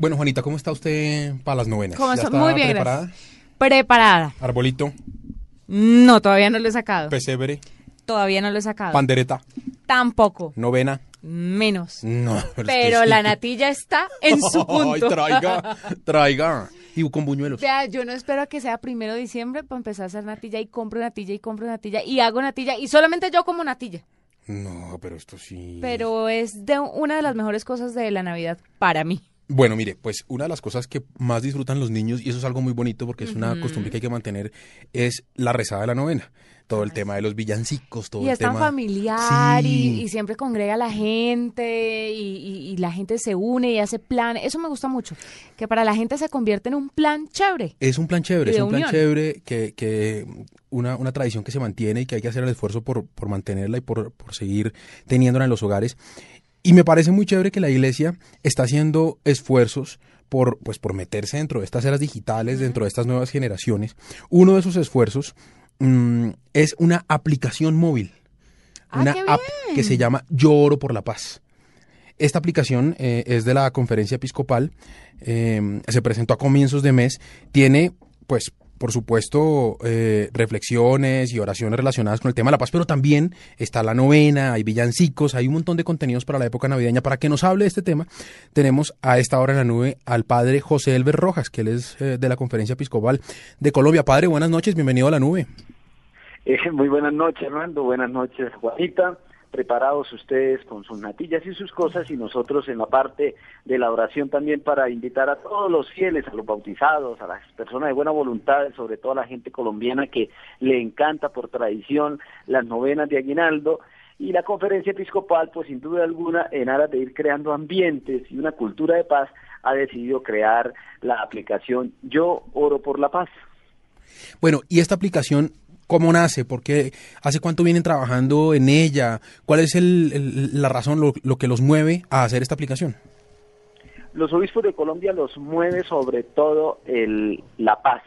Bueno, Juanita, ¿cómo está usted para las novenas? ¿Cómo ¿Ya está? Muy bien, preparada? gracias. Preparada. Arbolito, No, todavía no lo he sacado. pesebre, Todavía no lo he sacado. pandereta, Tampoco. novena. Menos. No, Pero sí. la natilla está en su punto. Ay, traiga, traiga. Y con buñuelos. Vea, yo no espero a que sea primero de diciembre para empezar a hacer natilla y compro natilla y compro natilla y hago natilla y solamente yo como natilla. No, pero esto sí. Pero es de una de las mejores cosas de la Navidad para mí. Bueno, mire, pues una de las cosas que más disfrutan los niños, y eso es algo muy bonito porque es una costumbre que hay que mantener, es la rezada de la novena. Todo el tema de los villancicos, todo Y el es tan tema. familiar y, Sí. y siempre congrega a la gente y, y- y la gente se une y hace plan. Eso me gusta mucho, que para la gente se convierte en un plan chévere. Es un plan chévere, Y es un plan chévere que, que una, una tradición que se mantiene y que hay que hacer el esfuerzo por, por mantenerla y por, por seguir teniéndola en los hogares. Y me parece muy chévere que la iglesia está haciendo esfuerzos por, pues, por meterse dentro de estas eras digitales, dentro de estas nuevas generaciones. Uno de esos esfuerzos mm, es una aplicación móvil, Ah, una app que se llama Yo Oro por la Paz. Esta aplicación eh, es de la conferencia episcopal, eh, se presentó a comienzos de mes, tiene, pues, por supuesto, eh, reflexiones y oraciones relacionadas con el tema de la paz, pero también está la novena, hay villancicos, hay un montón de contenidos para la época navideña. Para que nos hable de este tema, tenemos a esta hora en la nube al padre José Elber Rojas, que él es eh, de la conferencia episcopal de Colombia. Padre, buenas noches, bienvenido a la nube. Eh, muy buenas noches, Hernando. Buenas noches, Juanita. Preparados ustedes con sus natillas y sus cosas y nosotros en la parte de la oración también para invitar a todos los fieles, a los bautizados, a las personas de buena voluntad, sobre todo a la gente colombiana que le encanta por tradición las novenas de Aguinaldo. Y la conferencia episcopal, pues sin duda alguna, en aras de ir creando ambientes y una cultura de paz, ha decidido crear la aplicación Yo Oro por la Paz. Bueno, ¿y esta aplicación cómo nace? ¿Por qué? ¿Hace cuánto vienen trabajando en ella? ¿Cuál es el- la razón, lo, lo que los mueve a hacer esta aplicación? Los obispos de Colombia los mueve sobre todo el, la paz.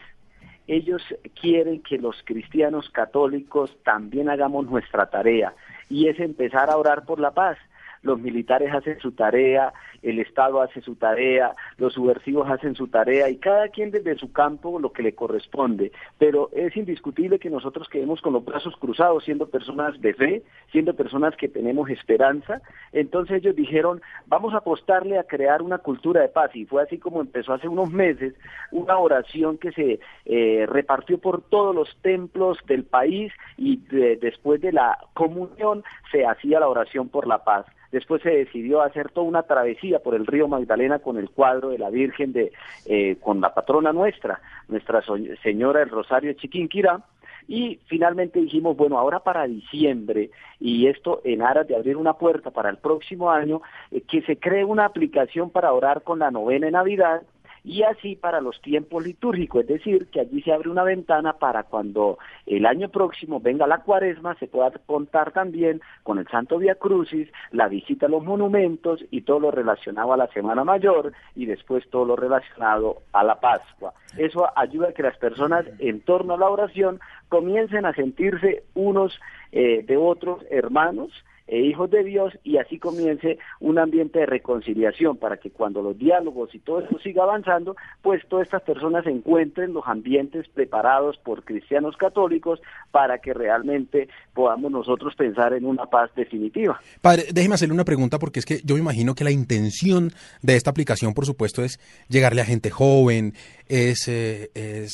Ellos quieren que los cristianos católicos también hagamos nuestra tarea y es empezar a orar por la paz. Los militares hacen su tarea, el Estado hace su tarea, los subversivos hacen su tarea y cada quien desde su campo lo que le corresponde. Pero es indiscutible que nosotros quedemos con los brazos cruzados, siendo personas de fe, siendo personas que tenemos esperanza. Entonces ellos dijeron, vamos a apostarle a crear una cultura de paz. Y fue así como empezó hace unos meses una oración que se eh, repartió por todos los templos del país y de- después de la comunión se hacía la oración por la paz. Después se decidió hacer toda una travesía por el río Magdalena con el cuadro de la Virgen de eh, con la patrona nuestra, Nuestra Señora del Rosario de Chiquinquirá. Y finalmente dijimos, bueno, ahora para diciembre, y esto en aras de abrir una puerta para el próximo año, eh, que se cree una aplicación para orar con la novena de Navidad y así para los tiempos litúrgicos, es decir, que allí se abre una ventana para cuando el año próximo venga la cuaresma, se pueda contar también con el Santo Via Crucis, la visita a los monumentos y todo lo relacionado a la Semana Mayor y después todo lo relacionado a la Pascua. Eso ayuda a que las personas en torno a la oración comiencen a sentirse unos eh, de otros hermanos e hijos de Dios y así comience un ambiente de reconciliación para que cuando los diálogos y todo esto siga avanzando, pues todas estas personas encuentren los ambientes preparados por cristianos católicos para que realmente podamos nosotros pensar en una paz definitiva. Padre, déjeme hacerle una pregunta porque es que yo me imagino que la intención de esta aplicación, por supuesto, es llegarle a gente joven, es, eh, eh,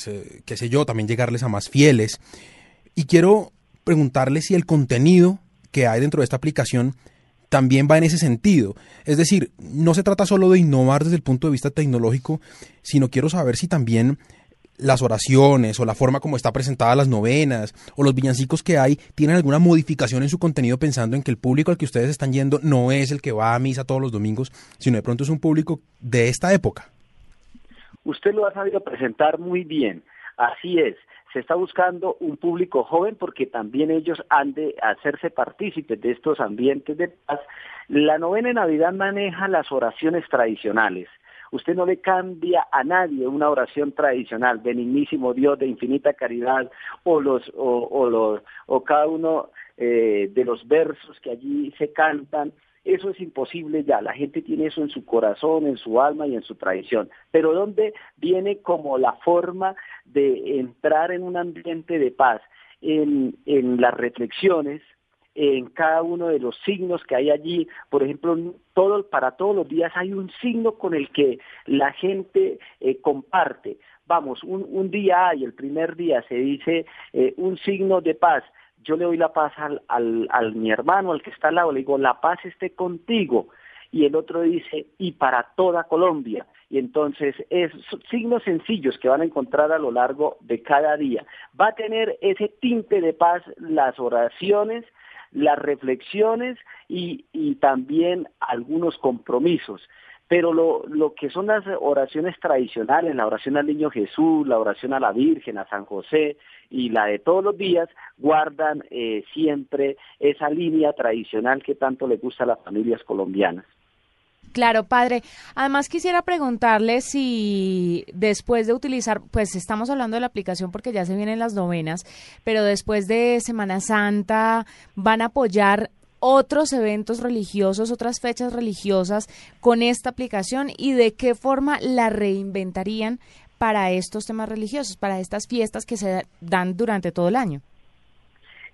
qué sé yo, también llegarles a más fieles. Y quiero preguntarle si el contenido que hay dentro de esta aplicación también va en ese sentido. Es decir, no se trata solo de innovar desde el punto de vista tecnológico, sino quiero saber si también las oraciones o la forma como está presentada las novenas o los villancicos que hay tienen alguna modificación en su contenido pensando en que el público al que ustedes están yendo no es el que va a misa todos los domingos, sino de pronto es un público de esta época. Usted lo ha sabido presentar muy bien. Así es. Se está buscando un público joven porque también ellos han de hacerse partícipes de estos ambientes de paz. La novena de Navidad maneja las oraciones tradicionales. Usted no le cambia a nadie una oración tradicional, benignísimo Dios de infinita caridad, o los, o, o los, o cada uno eh, de los versos que allí se cantan Eso es imposible ya, la gente tiene eso en su corazón, en su alma y en su tradición. Pero ¿dónde viene como la forma de entrar en un ambiente de paz? En, en las reflexiones, en cada uno de los signos que hay allí. Por ejemplo, para todos los días hay un signo con el que la gente eh, comparte. Vamos, un, un, día hay, el primer día se dice eh, un signo de paz. Yo le doy la paz al, al, al mi hermano, al que está al lado, le digo, la paz esté contigo. Y el otro dice, y para toda Colombia y entonces es signos sencillos que van a encontrar a lo largo de cada día. Va a tener ese tinte de paz las oraciones, las reflexiones y, y también algunos compromisos. Pero lo, lo que son las oraciones tradicionales, la oración al Niño Jesús, la oración a la Virgen, a San José y la de todos los días, guardan eh, siempre esa línea tradicional que tanto le gusta a las familias colombianas. Claro, padre. Además quisiera preguntarle si después de utilizar, pues estamos hablando de la aplicación porque ya se vienen las novenas, pero después de Semana Santa van a apoyar otros eventos religiosos, otras fechas religiosas con esta aplicación y de qué forma la reinventarían para estos temas religiosos, para estas fiestas que se dan durante todo el año.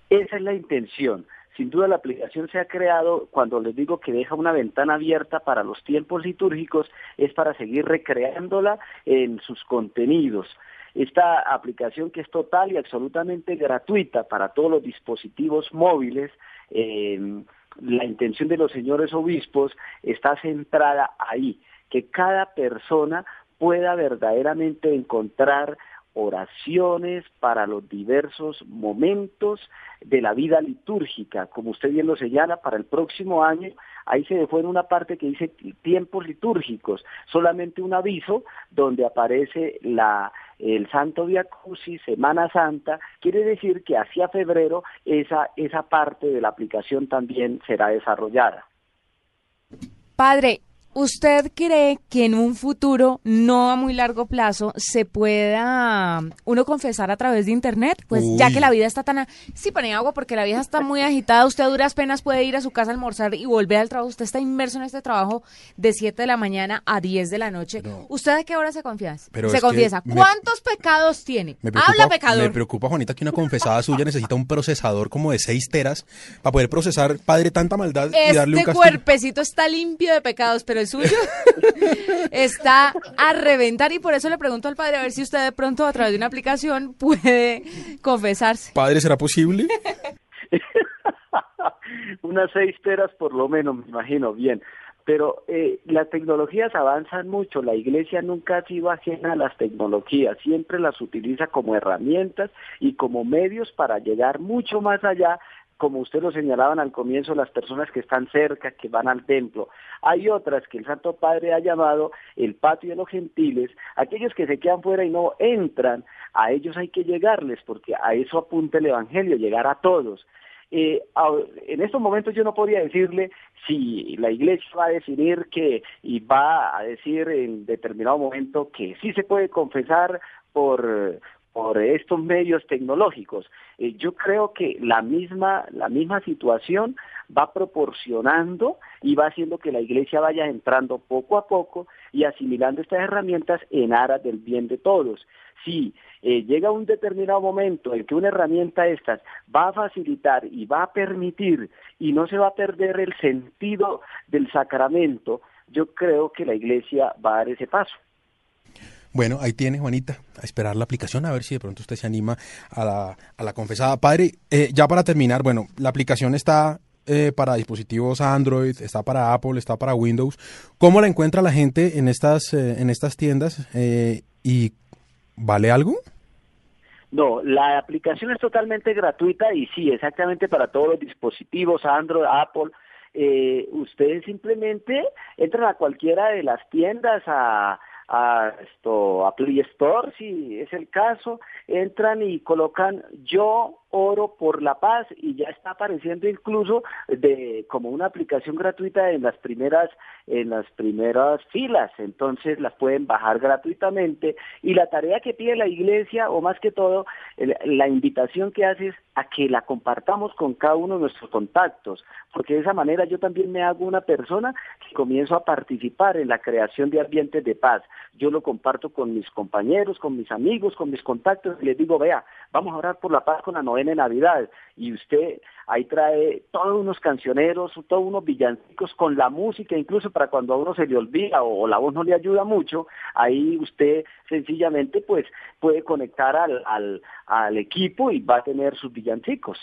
Esa es la intención sin duda la aplicación se ha creado, cuando les digo que deja una ventana abierta para los tiempos litúrgicos, es para seguir recreándola en sus contenidos. Esta aplicación que es total y absolutamente gratuita para todos los dispositivos móviles, eh, la intención de los señores obispos está centrada ahí, que cada persona pueda verdaderamente encontrar oraciones para los diversos momentos de la vida litúrgica, como usted bien lo señala, para el próximo año, ahí se dejó en una parte que dice tiempos litúrgicos, solamente un aviso donde aparece la el Santo Via Crucis, Semana Santa, quiere decir que hacia febrero esa, esa parte de la aplicación también será desarrollada. Padre, ¿Usted cree que en un futuro, no a muy largo plazo, se pueda uno confesar a través de Internet? Pues ya que la vida está tan... Sí, pone agua porque la vida está muy agitada. Usted a duras penas puede ir a su casa a almorzar y volver al trabajo. Usted está inmerso en este trabajo de 7 de la mañana a 10 de la noche. ¿Usted a qué hora se confiesa? se confiesa. ¿Cuántos pecados tiene? Habla pecador. Me preocupa, Juanita, que una confesada suya necesita un procesador como de 6 teras para poder procesar, padre, tanta maldad y darle un Este cuerpecito está limpio de pecados, pero suyo está a reventar y por eso le pregunto al padre a ver si usted de pronto a través de una aplicación puede confesarse. Padre, ¿será posible? Unas seis teras por lo menos, me imagino, bien. Pero eh, las tecnologías avanzan mucho, la iglesia nunca ha sido ajena a las tecnologías, siempre las utiliza como herramientas y como medios para llegar mucho más allá como usted lo señalaban al comienzo, las personas que están cerca, que van al templo. Hay otras que el Santo Padre ha llamado el patio de los gentiles, aquellos que se quedan fuera y no entran, a ellos hay que llegarles, porque a eso apunta el Evangelio, llegar a todos. Eh, en estos momentos yo no podría decirle si la iglesia va a decidir que y va a decir en determinado momento que sí se puede confesar por por estos medios tecnológicos. Eh, yo creo que la misma, la misma situación va proporcionando y va haciendo que la iglesia vaya entrando poco a poco y asimilando estas herramientas en aras del bien de todos. Si eh, llega un determinado momento en que una herramienta de estas va a facilitar y va a permitir y no se va a perder el sentido del sacramento, yo creo que la iglesia va a dar ese paso. Bueno, ahí tiene, Juanita, a esperar la aplicación, a ver si de pronto usted se anima a la, a la confesada. Padre, eh, ya para terminar, bueno, la aplicación está eh, para dispositivos Android, está para Apple, está para Windows. ¿Cómo la encuentra la gente en estas, eh, en estas tiendas? ¿Y vale algo? No, la aplicación es totalmente gratuita y sí, exactamente para todos los dispositivos Android, Apple. ustedes simplemente entran a cualquiera de las tiendas, a a esto a Play Store si es el caso, entran y colocan yo Oro por la Paz y ya está apareciendo incluso de como una aplicación gratuita en las primeras en las primeras filas, entonces las pueden bajar gratuitamente y la tarea que pide la iglesia o más que todo la invitación que hace es a que la compartamos con cada uno de nuestros contactos, porque de esa manera yo también me hago una persona que comienzo a participar en la creación de ambientes de paz. Yo lo comparto con mis compañeros, con mis amigos, con mis contactos y les digo, vea, vamos a orar por la paz con la novena de Navidad. Y usted ahí trae todos unos cancioneros, todos unos villancicos con la música, incluso para cuando a uno se le olvida o, la voz no le ayuda mucho, ahí usted sencillamente pues puede conectar al, al, al equipo y va a tener sus villancicos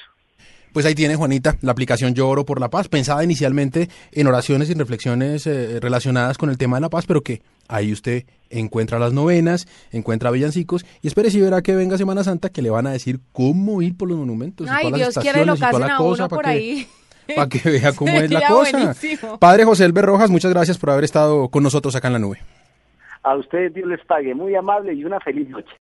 pues ahí tiene Juanita, la aplicación Yo Oro por la Paz, pensada inicialmente en oraciones y reflexiones eh, relacionadas con el tema de la paz, pero que ahí usted encuentra las novenas, encuentra villancicos y espere si verá que venga Semana Santa que le van a decir cómo ir por los monumentos. Ay, Dios quiere lo casen a uno por ahí. Para que vea cómo es la cosa. Padre José Elber Rojas, muchas gracias por haber estado con nosotros acá en la nube. A ustedes Dios les pague, muy amable y una feliz noche.